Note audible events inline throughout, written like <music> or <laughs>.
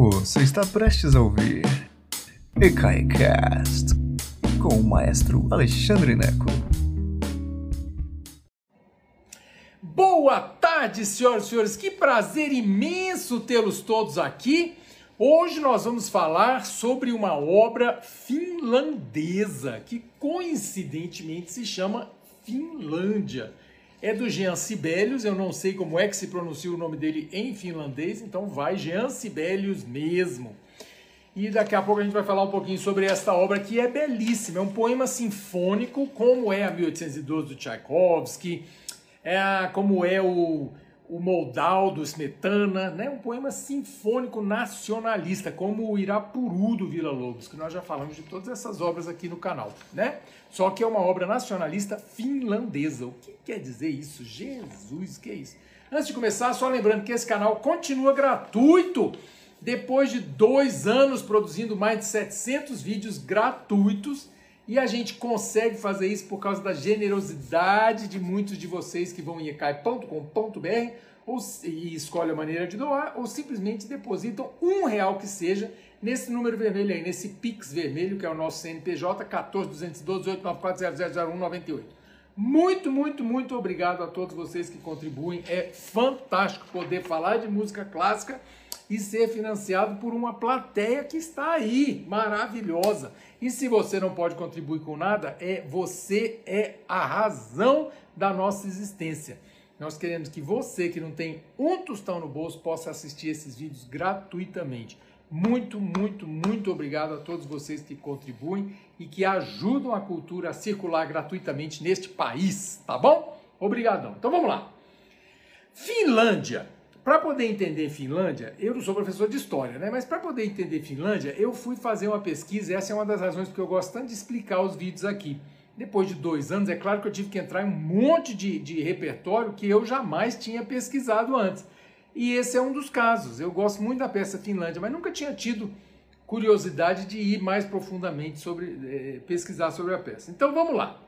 Você está prestes a ouvir EKAICAST com o maestro Alexandre Neco. Boa tarde, senhoras e senhores. Que prazer imenso tê-los todos aqui. Hoje nós vamos falar sobre uma obra finlandesa que coincidentemente se chama Finlândia. É do Jean Sibelius, eu não sei como é que se pronuncia o nome dele em finlandês, então vai Jean Sibelius mesmo. E daqui a pouco a gente vai falar um pouquinho sobre esta obra que é belíssima, é um poema sinfônico, como é a 1812 do Tchaikovsky, é, como é o o Moldal do Smetana, né? um poema sinfônico nacionalista, como o Irapuru do Vila Lobos, que nós já falamos de todas essas obras aqui no canal. Né? Só que é uma obra nacionalista finlandesa. O que quer dizer isso? Jesus, que é isso? Antes de começar, só lembrando que esse canal continua gratuito. Depois de dois anos produzindo mais de 700 vídeos gratuitos, e a gente consegue fazer isso por causa da generosidade de muitos de vocês que vão em ecai.com.br e escolhem a maneira de doar, ou simplesmente depositam um real que seja nesse número vermelho aí, nesse Pix vermelho, que é o nosso CNPJ 14212 Muito, muito, muito obrigado a todos vocês que contribuem. É fantástico poder falar de música clássica e ser financiado por uma plateia que está aí, maravilhosa. E se você não pode contribuir com nada, é você é a razão da nossa existência. Nós queremos que você que não tem um tostão no bolso possa assistir esses vídeos gratuitamente. Muito, muito, muito obrigado a todos vocês que contribuem e que ajudam a cultura a circular gratuitamente neste país, tá bom? Obrigadão. Então vamos lá. Finlândia para poder entender Finlândia, eu não sou professor de história, né? Mas para poder entender Finlândia, eu fui fazer uma pesquisa. Essa é uma das razões porque eu gosto tanto de explicar os vídeos aqui. Depois de dois anos, é claro que eu tive que entrar em um monte de, de repertório que eu jamais tinha pesquisado antes. E esse é um dos casos. Eu gosto muito da peça Finlândia, mas nunca tinha tido curiosidade de ir mais profundamente sobre é, pesquisar sobre a peça. Então vamos lá.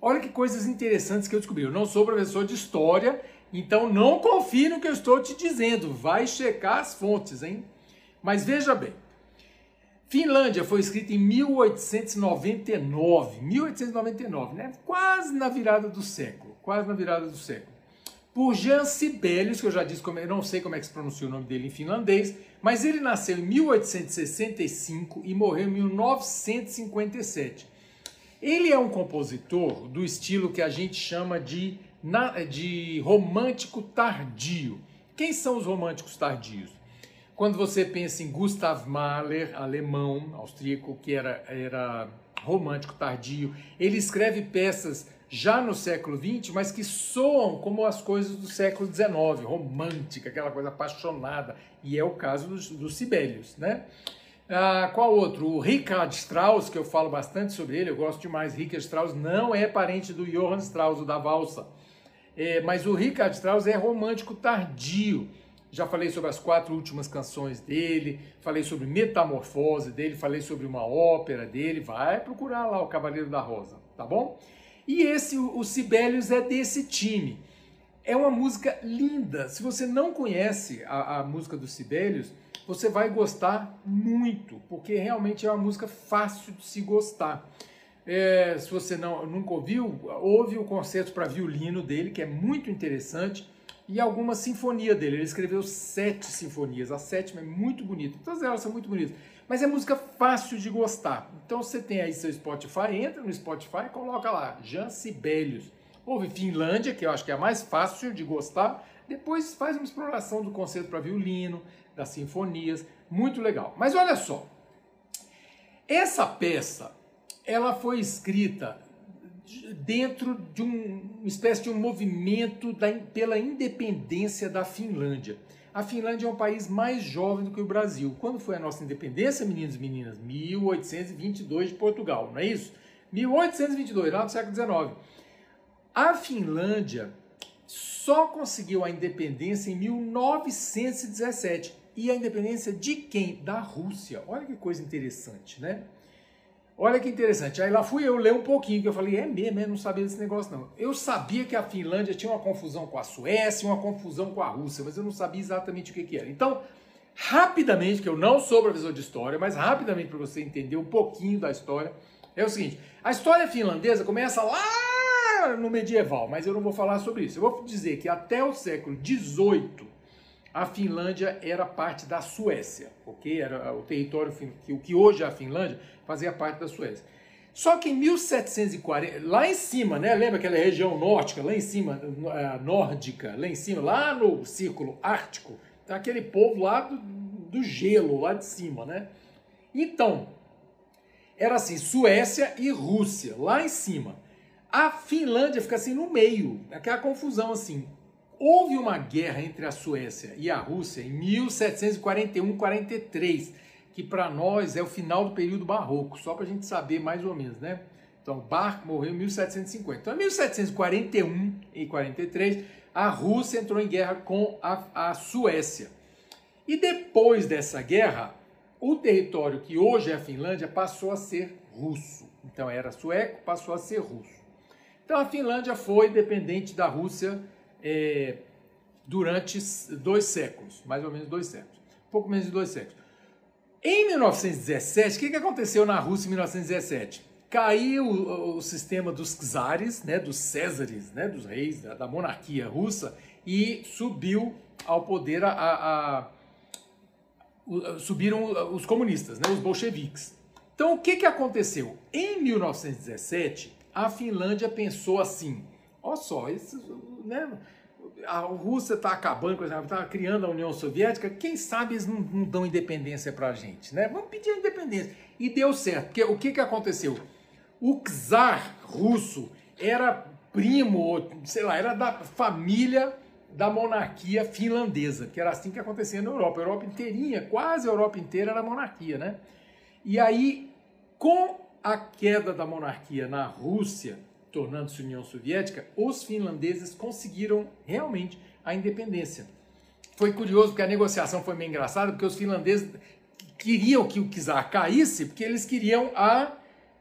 Olha que coisas interessantes que eu descobri. Eu não sou professor de história então não confie no que eu estou te dizendo, vai checar as fontes, hein? Mas veja bem, Finlândia foi escrita em 1899, 1899, né? Quase na virada do século, quase na virada do século. Por Jean Sibelius, que eu já disse, como, eu não sei como é que se pronuncia o nome dele em finlandês, mas ele nasceu em 1865 e morreu em 1957. Ele é um compositor do estilo que a gente chama de de romântico tardio. Quem são os românticos tardios? Quando você pensa em Gustav Mahler, alemão, austríaco, que era, era romântico tardio, ele escreve peças já no século XX, mas que soam como as coisas do século XIX, romântica, aquela coisa apaixonada, e é o caso dos, dos Sibelius, né? Ah, qual outro? O Richard Strauss, que eu falo bastante sobre ele, eu gosto demais. Richard Strauss não é parente do Johann Strauss, o da valsa. É, mas o Richard Strauss é romântico tardio. Já falei sobre as quatro últimas canções dele, falei sobre Metamorfose dele, falei sobre uma ópera dele. Vai procurar lá o Cavaleiro da Rosa, tá bom? E esse, o Sibelius, é desse time. É uma música linda. Se você não conhece a, a música do Sibelius, você vai gostar muito, porque realmente é uma música fácil de se gostar. É, se você não, nunca ouviu, ouve o concerto para violino dele, que é muito interessante, e alguma sinfonia dele. Ele escreveu sete sinfonias, a sétima é muito bonita, todas elas são muito bonitas, mas é música fácil de gostar. Então você tem aí seu Spotify, entra no Spotify e coloca lá, Jan Sibelius. Ouve Finlândia, que eu acho que é a mais fácil de gostar, depois faz uma exploração do concerto para violino, das sinfonias, muito legal. Mas olha só, essa peça ela foi escrita dentro de um, uma espécie de um movimento da, pela independência da Finlândia. A Finlândia é um país mais jovem do que o Brasil. Quando foi a nossa independência, meninos e meninas? 1822 de Portugal, não é isso? 1822, lá no século XIX. A Finlândia só conseguiu a independência em 1917. E a independência de quem? Da Rússia. Olha que coisa interessante, né? Olha que interessante. Aí lá fui eu ler um pouquinho, que eu falei, é mesmo, eu não sabia desse negócio não. Eu sabia que a Finlândia tinha uma confusão com a Suécia, uma confusão com a Rússia, mas eu não sabia exatamente o que, que era. Então, rapidamente, que eu não sou professor de história, mas rapidamente para você entender um pouquinho da história, é o seguinte: a história finlandesa começa lá no medieval, mas eu não vou falar sobre isso. Eu vou dizer que até o século XVIII a Finlândia era parte da Suécia, ok? Era o território que o que hoje é a Finlândia fazia parte da Suécia. Só que em 1740, lá em cima, né? Lembra aquela região nórdica, lá em cima, eh, nórdica, lá em cima, lá no círculo ártico, tá aquele povo lá do, do gelo, lá de cima, né? Então, era assim, Suécia e Rússia, lá em cima. A Finlândia fica assim no meio, aquela confusão assim. Houve uma guerra entre a Suécia e a Rússia em 1741-43 que para nós é o final do período barroco, só para a gente saber mais ou menos, né? Então, Bach morreu em 1750. Então, em 1741 e 43, a Rússia entrou em guerra com a, a Suécia. E depois dessa guerra, o território que hoje é a Finlândia passou a ser russo. Então, era sueco, passou a ser russo. Então, a Finlândia foi dependente da Rússia é, durante dois séculos, mais ou menos dois séculos. Pouco menos de dois séculos. Em 1917, o que, que aconteceu na Rússia em 1917? Caiu o, o sistema dos czares, né, dos césares, né, dos reis, da, da, monarquia russa, e subiu ao poder a, a, a, subiram os comunistas, né, os bolcheviques. Então, o que, que aconteceu? Em 1917, a Finlândia pensou assim: olha só, esses, né, a Rússia está acabando, está criando a União Soviética, quem sabe eles não, não dão independência para a gente, né? Vamos pedir a independência. E deu certo, porque o que, que aconteceu? O czar russo era primo, sei lá, era da família da monarquia finlandesa, que era assim que acontecia na Europa. A Europa inteirinha, quase a Europa inteira era monarquia, né? E aí, com a queda da monarquia na Rússia, tornando-se União Soviética, os finlandeses conseguiram realmente a independência. Foi curioso porque a negociação foi meio engraçada, porque os finlandeses queriam que o czar caísse, porque eles queriam a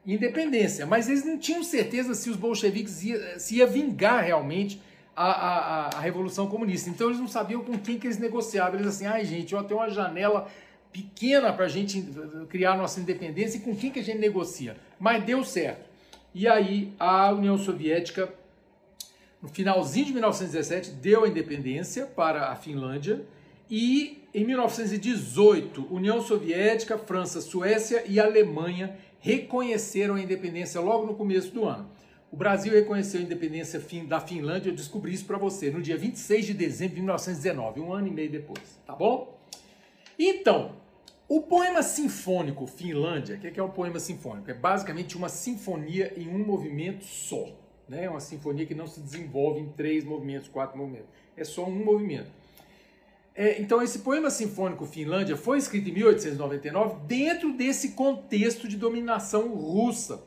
independência, mas eles não tinham certeza se os bolcheviques ia, se ia vingar realmente a, a, a, Revolução Comunista. Então eles não sabiam com quem que eles negociavam. Eles assim, ai gente, ó, tem uma janela pequena para a gente criar nossa independência e com quem que a gente negocia. Mas deu certo. E aí a União Soviética, no finalzinho de 1917, deu a independência para a Finlândia e em 1918, União Soviética, França, Suécia e Alemanha reconheceram a independência logo no começo do ano. O Brasil reconheceu a independência da Finlândia, eu descobri isso para você, no dia 26 de dezembro de 1919, um ano e meio depois, tá bom? Então, o poema sinfônico Finlândia, o que é um poema sinfônico? É basicamente uma sinfonia em um movimento só. Né? Uma sinfonia que não se desenvolve em três movimentos, quatro movimentos. É só um movimento. É, então, esse poema sinfônico Finlândia foi escrito em 1899 dentro desse contexto de dominação russa.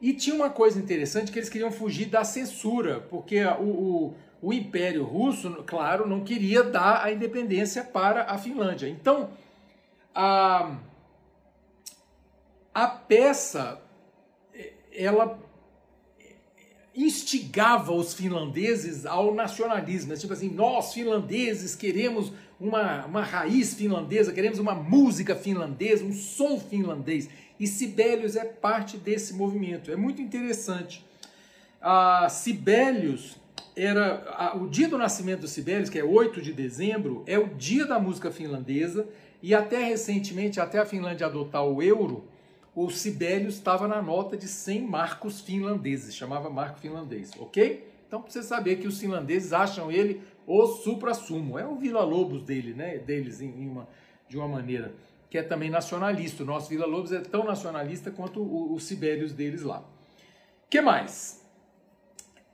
E tinha uma coisa interessante que eles queriam fugir da censura, porque o, o, o Império Russo, claro, não queria dar a independência para a Finlândia. Então, a, a peça ela instigava os finlandeses ao nacionalismo. É tipo assim, nós finlandeses queremos uma, uma raiz finlandesa, queremos uma música finlandesa, um som finlandês. E Sibelius é parte desse movimento. É muito interessante. A Sibelius era a, o dia do nascimento do Sibelius, que é 8 de dezembro, é o dia da música finlandesa e até recentemente, até a Finlândia adotar o euro, o Sibelius estava na nota de 100 marcos finlandeses, chamava marco finlandês, ok? Então, para você saber que os finlandeses acham ele o supra-sumo, é o Vila Lobos dele, né? deles, em uma, de uma maneira, que é também nacionalista. O nosso Vila Lobos é tão nacionalista quanto o, o Sibelius deles lá. que mais?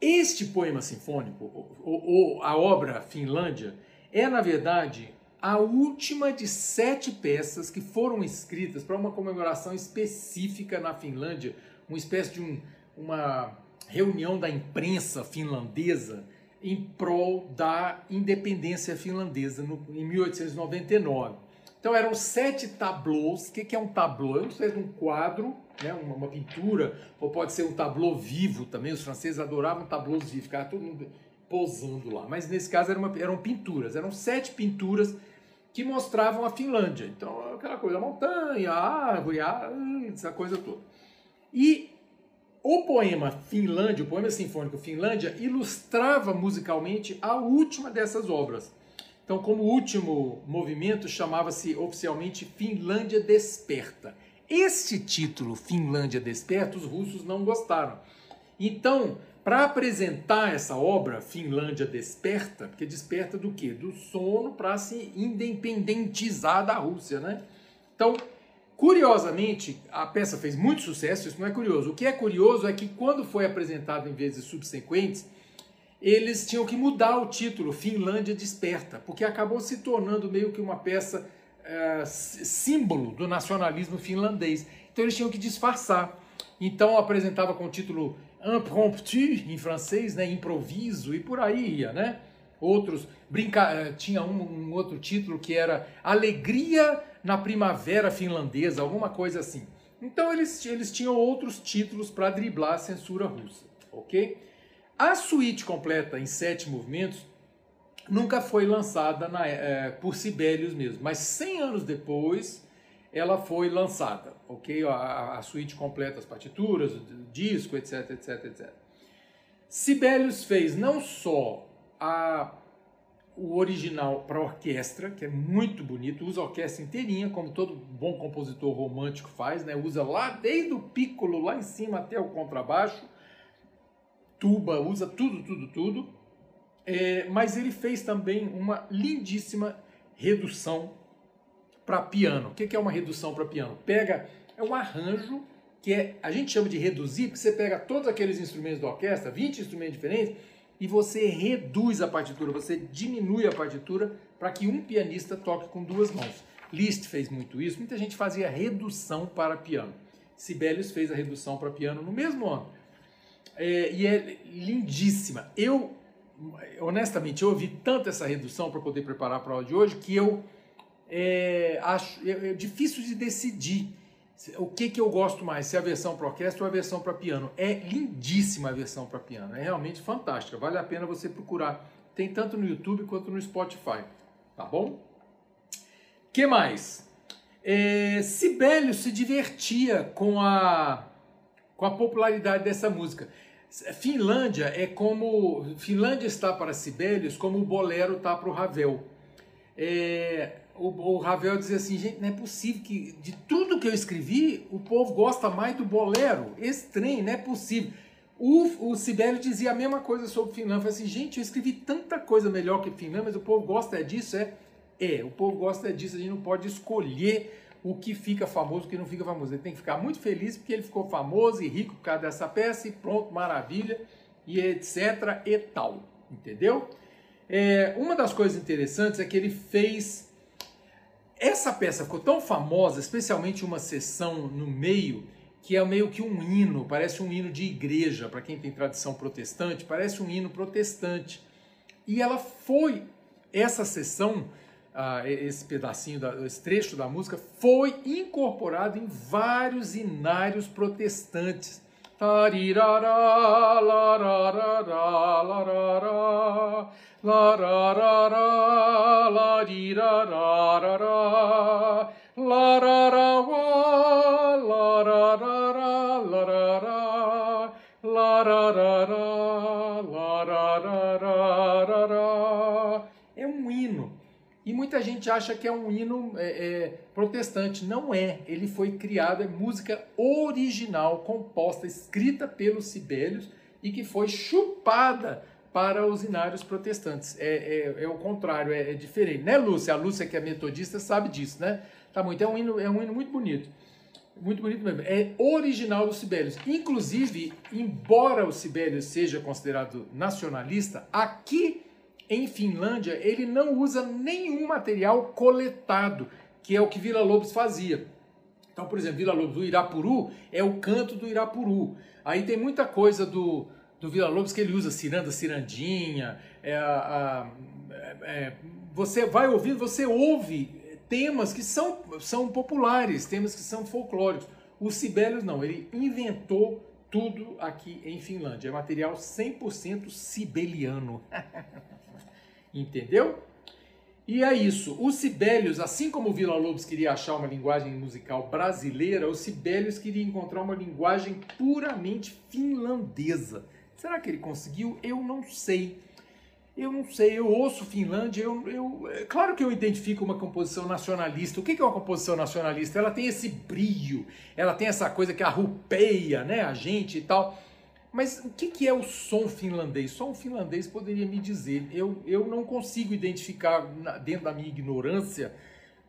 Este poema sinfônico, ou, ou a obra Finlândia, é, na verdade, a última de sete peças que foram escritas para uma comemoração específica na Finlândia, uma espécie de um, uma reunião da imprensa finlandesa em prol da independência finlandesa no, em 1899. Então eram sete tableaus. O que, é um tableau? É espécie de um quadro, né, uma, uma, pintura, ou pode ser um tableau vivo também. Os franceses adoravam tableaus vivos, ficava todo mundo posando lá. Mas nesse caso eram, uma, eram pinturas, eram sete pinturas que mostravam a Finlândia. Então, aquela coisa, a montanha, a árvore, a, essa coisa toda. E o poema Finlândia, o poema sinfônico Finlândia, ilustrava musicalmente a última dessas obras. Então, como último movimento, chamava-se oficialmente Finlândia Desperta. Este título, Finlândia Desperta, os russos não gostaram. Então, para apresentar essa obra, Finlândia Desperta, porque desperta do quê? Do sono para se independentizar da Rússia, né? Então, curiosamente, a peça fez muito sucesso, isso não é curioso. O que é curioso é que quando foi apresentado em vezes subsequentes, eles tinham que mudar o título, Finlândia Desperta, porque acabou se tornando meio que uma peça é, símbolo do nacionalismo finlandês. Então eles tinham que disfarçar. Então apresentava com o título Impromptu, em francês, né, improviso, e por aí ia, né? Outros, brinca... Eh, tinha um, um outro título que era Alegria na Primavera Finlandesa, alguma coisa assim. Então eles, eles tinham outros títulos para driblar a censura russa, ok? A suíte completa em sete movimentos nunca foi lançada na, é, por Sibelius mesmo, mas 100 anos depois ela foi lançada, ok? A, a suíte completa, as partituras, o disco, etc, etc, etc. Sibelius fez não só a, o original para orquestra, que é muito bonito, usa a orquestra inteirinha, como todo bom compositor romântico faz, né? Usa lá desde o piccolo lá em cima até o contrabaixo, tuba, usa tudo, tudo, tudo. É, mas ele fez também uma lindíssima redução para piano. O que é uma redução para piano? Pega, é um arranjo que é, a gente chama de reduzir, porque você pega todos aqueles instrumentos da orquestra, 20 instrumentos diferentes, e você reduz a partitura, você diminui a partitura para que um pianista toque com duas mãos. Liszt fez muito isso, muita gente fazia redução para piano. Sibelius fez a redução para piano no mesmo ano é, e é lindíssima. Eu, honestamente, eu ouvi tanto essa redução para poder preparar a prova de hoje que eu é, acho é, é difícil de decidir o que, que eu gosto mais, se é a versão para orquestra ou a versão para piano. É lindíssima a versão para piano, é realmente fantástica, vale a pena você procurar. Tem tanto no YouTube quanto no Spotify, tá bom? que mais? É, Sibelius se divertia com a, com a popularidade dessa música. Finlândia é como. Finlândia está para Sibelius como o bolero está para o Ravel. É, o, o, Ravel dizia assim: gente, não é possível que de tudo que eu escrevi, o povo gosta mais do bolero. Estranho, não é possível. O, o Sibelius dizia a mesma coisa sobre Finlândia. Falei assim: gente, eu escrevi tanta coisa melhor que Finlândia, mas o povo gosta disso. É, é, o povo gosta disso. A gente não pode escolher o que fica famoso o que não fica famoso. Ele tem que ficar muito feliz porque ele ficou famoso e rico por causa dessa peça e pronto, maravilha, e etc e tal. Entendeu? É, uma das coisas interessantes é que ele fez. Essa peça ficou tão famosa, especialmente uma sessão no meio, que é meio que um hino, parece um hino de igreja, para quem tem tradição protestante, parece um hino protestante. E ela foi, essa sessão ah, esse pedacinho, da, esse trecho da música, foi incorporado em vários inários protestantes. E muita gente acha que é um hino é, é, protestante. Não é. Ele foi criado, é música original, composta, escrita pelos Sibelius e que foi chupada para os inários protestantes. É, é, é o contrário, é, é, diferente. Né, Lúcia? A Lúcia, que é metodista, sabe disso, né? Tá muito. É um hino, é um hino muito bonito. Muito bonito mesmo. É original do Sibelius. Inclusive, embora o Sibelius seja considerado nacionalista, aqui em Finlândia, ele não usa nenhum material coletado, que é o que Vila Lobos fazia. Então, por exemplo, Vila Lobos do Irapuru é o canto do Irapuru. Aí tem muita coisa do, do Vila Lobos que ele usa ciranda, cirandinha. É, a, é, é, você vai ouvindo, você ouve temas que são, são populares, temas que são folclóricos. O Sibelius não, ele inventou tudo aqui em Finlândia. É material 100% sibeliano. <laughs> Entendeu? E é isso. O Sibelius, assim como o Vila Lobos queria achar uma linguagem musical brasileira, o Sibelius queria encontrar uma linguagem puramente finlandesa. Será que ele conseguiu? Eu não sei. Eu não sei, eu ouço Finlândia, eu, eu, é claro que eu identifico uma composição nacionalista. O que é uma composição nacionalista? Ela tem esse brilho, ela tem essa coisa que arrupeia né, a gente e tal. Mas o que, que é o som finlandês? Só um finlandês poderia me dizer. Eu, eu não consigo identificar, dentro da minha ignorância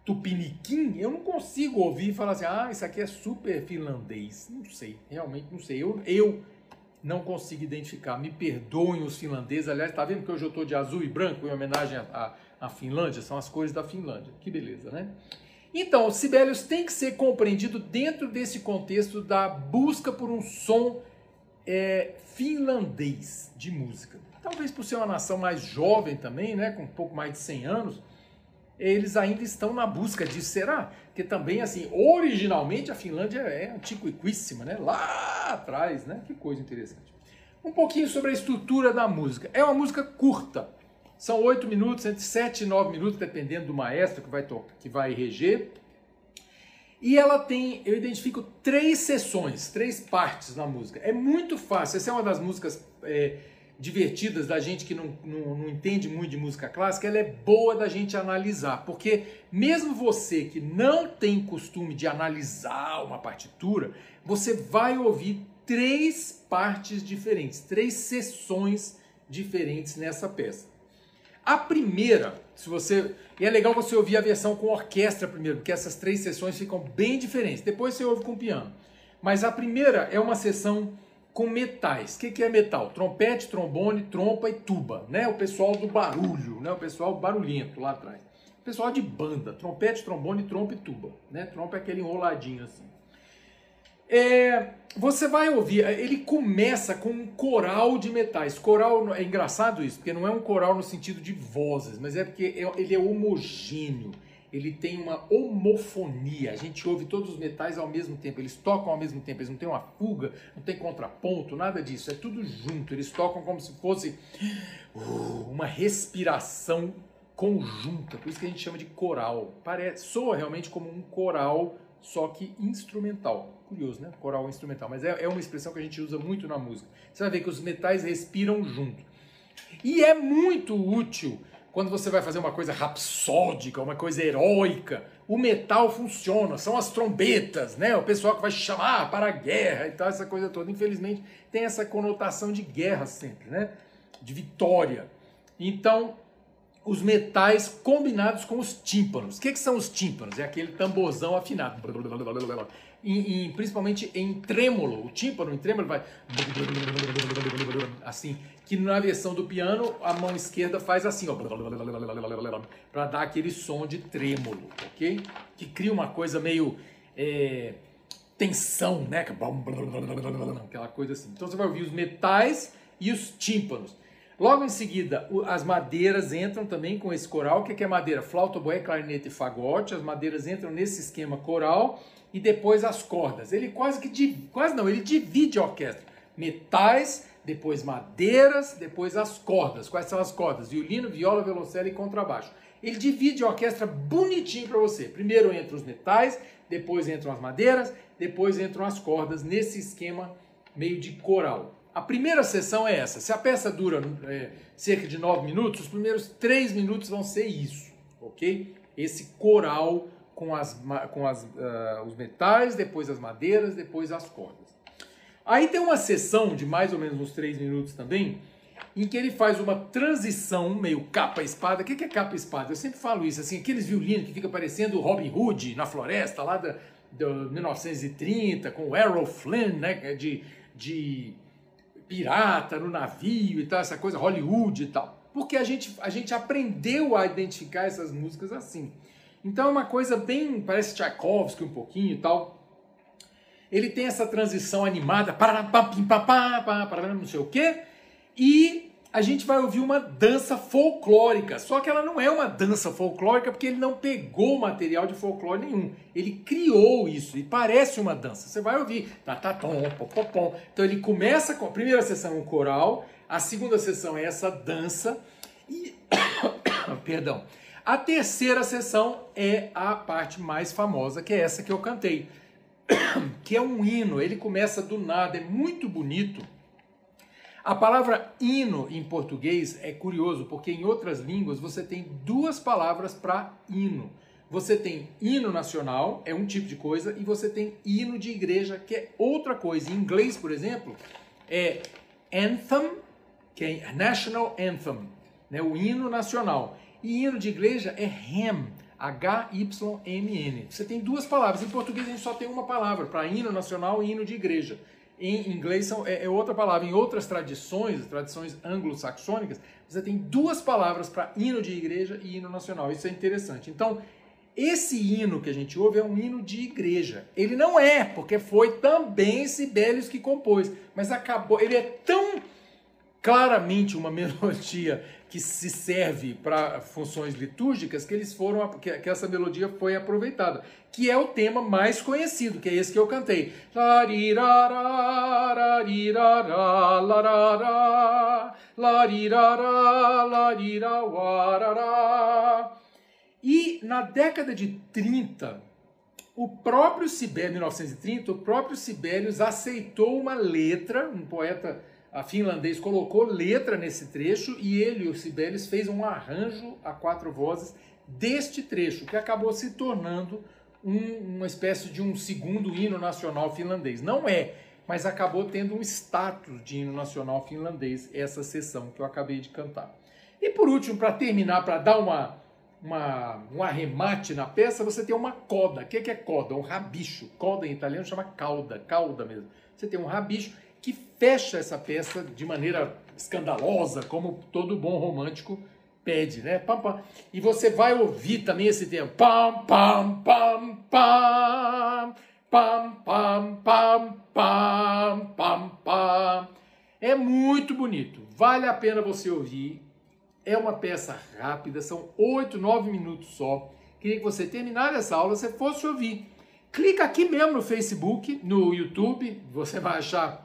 tupiniquim, eu não consigo ouvir e falar assim, ah, isso aqui é super finlandês. Não sei, realmente não sei. Eu, eu não consigo identificar. Me perdoem os finlandeses. Aliás, tá vendo que hoje eu estou de azul e branco em homenagem à Finlândia? São as cores da Finlândia. Que beleza, né? Então, Sibelius tem que ser compreendido dentro desse contexto da busca por um som é, finlandês de música. Talvez por ser uma nação mais jovem também, né, com um pouco mais de 100 anos, eles ainda estão na busca disso. Será? Porque também, assim, originalmente a Finlândia é antiquíssima, né? Lá atrás, né? Que coisa interessante. Um pouquinho sobre a estrutura da música. É uma música curta. São oito minutos, entre sete e nove minutos, dependendo do maestro que vai, que vai reger. E ela tem, eu identifico três sessões, três partes na música. É muito fácil. Essa é uma das músicas é, divertidas da gente que não, não, não, entende muito de música clássica. Ela é boa da gente analisar, porque mesmo você que não tem costume de analisar uma partitura, você vai ouvir três partes diferentes, três sessões diferentes nessa peça. A primeira, se você. E é legal você ouvir a versão com orquestra primeiro, porque essas três sessões ficam bem diferentes. Depois você ouve com piano. Mas a primeira é uma sessão com metais. O que, que é metal? Trompete, trombone, trompa e tuba. Né? O pessoal do barulho, né? o pessoal barulhento lá atrás. O pessoal de banda, trompete, trombone, trompa e tuba. Né? Trompa é aquele enroladinho assim. É, você vai ouvir, ele começa com um coral de metais. Coral é engraçado isso, porque não é um coral no sentido de vozes, mas é porque é, ele é homogêneo, ele tem uma homofonia. A gente ouve todos os metais ao mesmo tempo, eles tocam ao mesmo tempo, eles não têm uma fuga, não tem contraponto, nada disso, é tudo junto. Eles tocam como se fosse uh, uma respiração conjunta, por isso que a gente chama de coral. Parece, soa realmente como um coral, só que instrumental. Curioso, né? Coral instrumental. Mas é, é uma expressão que a gente usa muito na música. Você vai ver que os metais respiram junto. E é muito útil quando você vai fazer uma coisa rapsódica, uma coisa heróica. O metal funciona, são as trombetas, né? O pessoal que vai chamar para a guerra e tal, essa coisa toda. Infelizmente, tem essa conotação de guerra sempre, né? De vitória. Então, os metais combinados com os tímpanos. O que, que são os tímpanos? É aquele tamborzão afinado em, principalmente em trêmolo, o tímpano em trêmolo vai assim, que na versão do piano a mão esquerda faz assim, ó, para dar aquele som de trêmolo, ok? Que cria uma coisa meio é, tensão, né? Aquela coisa assim. Então você vai ouvir os metais e os tímpanos. Logo em seguida, as madeiras entram também com esse coral. O que é madeira? Flauta, boé, clarinete e fagote. As madeiras entram nesse esquema coral e depois as cordas. Ele quase que quase não, ele divide a orquestra. Metais, depois madeiras, depois as cordas. Quais são as cordas? Violino, viola, violoncelo e contrabaixo. Ele divide a orquestra bonitinho para você. Primeiro entram os metais, depois entram as madeiras, depois entram as cordas nesse esquema meio de coral. A primeira sessão é essa. Se a peça dura é, cerca de nove minutos, os primeiros três minutos vão ser isso, ok? Esse coral com, as, com as, uh, os metais, depois as madeiras, depois as cordas. Aí tem uma sessão de mais ou menos uns três minutos também, em que ele faz uma transição meio capa-espada. O que é capa-espada? Eu sempre falo isso, assim, aqueles violinos que fica parecendo Robin Hood na floresta, lá da, de 1930, com o Errol Flynn, né, de, de pirata no navio e tal, essa coisa Hollywood e tal. Porque a gente, a gente aprendeu a identificar essas músicas assim. Então é uma coisa bem, parece Tchaikovsky um pouquinho e tal. Ele tem essa transição animada, para não sei o quê, e a gente vai ouvir uma dança folclórica. Só que ela não é uma dança folclórica porque ele não pegou material de folclore nenhum. Ele criou isso e parece uma dança. Você vai ouvir. Tá, tá. Então ele começa com a primeira sessão um coral, a segunda sessão é essa dança e <coughs> perdão. A terceira sessão é a parte mais famosa, que é essa que eu cantei, <coughs> que é um hino. Ele começa do nada, é muito bonito. A palavra hino em português é curioso, porque em outras línguas você tem duas palavras para hino. Você tem hino nacional, é um tipo de coisa, e você tem hino de igreja, que é outra coisa. Em inglês, por exemplo, é anthem, que é national anthem, né, o hino nacional. E hino de igreja é hymn, H-Y-M-N. Você tem duas palavras. Em português a gente só tem uma palavra para hino nacional e hino de igreja. Em inglês são, é, é outra palavra. Em outras tradições, tradições anglo-saxônicas, você tem duas palavras para hino de igreja e hino nacional. Isso é interessante. Então, esse hino que a gente ouve é um hino de igreja. Ele não é, porque foi também Sibelius que compôs, mas acabou. Ele é tão claramente uma <laughs> melodia que se serve para funções litúrgicas que eles foram que, essa melodia foi aproveitada, que é o tema mais conhecido, que é esse que eu cantei. E na década de 30, o próprio Sibelius, 1930, o próprio Sibelius aceitou uma letra, um poeta a finlandês colocou letra nesse trecho e ele, o Sibelius, fez um arranjo a quatro vozes deste trecho, que acabou se tornando um, uma espécie de um segundo hino nacional finlandês. Não é, mas acabou tendo um status de hino nacional finlandês essa sessão que eu acabei de cantar. E por último, para terminar, para dar uma, uma, um arremate na peça, você tem uma coda. O que é coda? Um rabicho. Coda em italiano chama cauda, cauda mesmo. Você tem um rabicho que fecha essa peça de maneira escandalosa, como todo bom romântico pede, né? Pam, pam. E você vai ouvir também esse tempo. Pam, pam, pam, pam. Pam, pam, pam, pam, pam, pam. É muito bonito. Vale a pena você ouvir. É uma peça rápida, são 8, 9 minutos só. Queria que você terminasse essa aula, você fosse ouvir. Clica aqui mesmo no Facebook, no YouTube, você vai achar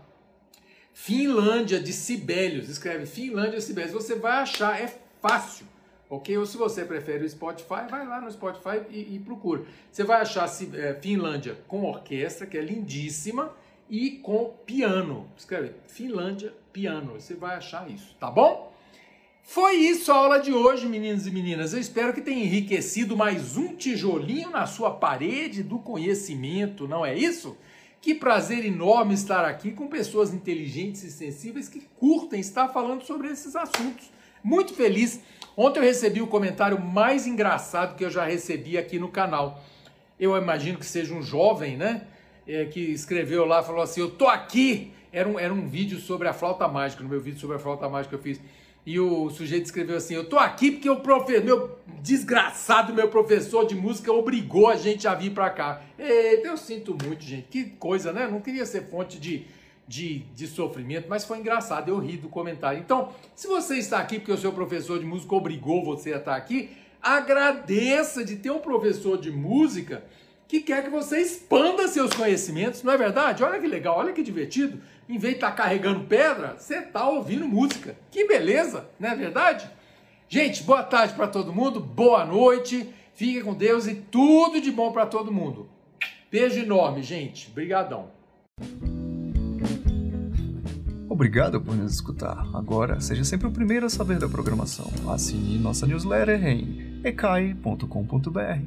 Finlândia de Sibelius. Escreve Finlândia de Sibelius. Você vai achar, é fácil. Ok? Ou se você prefere o Spotify, vai lá no Spotify e, e procura. Você vai achar é, Finlândia com orquestra, que é lindíssima, e com piano. Escreve Finlândia piano. Você vai achar isso, tá bom? Foi isso a aula de hoje, meninos e meninas. Eu espero que tenha enriquecido mais um tijolinho na sua parede do conhecimento, não é isso? Que prazer enorme estar aqui com pessoas inteligentes e sensíveis que curtem estar falando sobre esses assuntos. Muito feliz. Ontem eu recebi o comentário mais engraçado que eu já recebi aqui no canal. Eu imagino que seja um jovem, né? É, que escreveu lá, falou assim: Eu tô aqui. Era um, era um vídeo sobre a flauta mágica, no meu vídeo sobre a flauta mágica eu fiz. E o sujeito escreveu assim: Eu tô aqui porque o profe... meu desgraçado, meu professor de música, obrigou a gente a vir para cá. Eita, eu sinto muito, gente. Que coisa, né? Não queria ser fonte de, de, de sofrimento, mas foi engraçado. Eu ri do comentário. Então, se você está aqui porque o seu professor de música obrigou você a estar aqui, agradeça de ter um professor de música que quer que você expanda seus conhecimentos, não é verdade? Olha que legal, olha que divertido. Em vez de estar tá carregando pedra, você está ouvindo música. Que beleza, não é verdade? Gente, boa tarde para todo mundo, boa noite, fique com Deus e tudo de bom para todo mundo. Beijo enorme, gente. Obrigadão. Obrigado por nos escutar. Agora, seja sempre o primeiro a saber da programação. Assine nossa newsletter em ecai.com.br.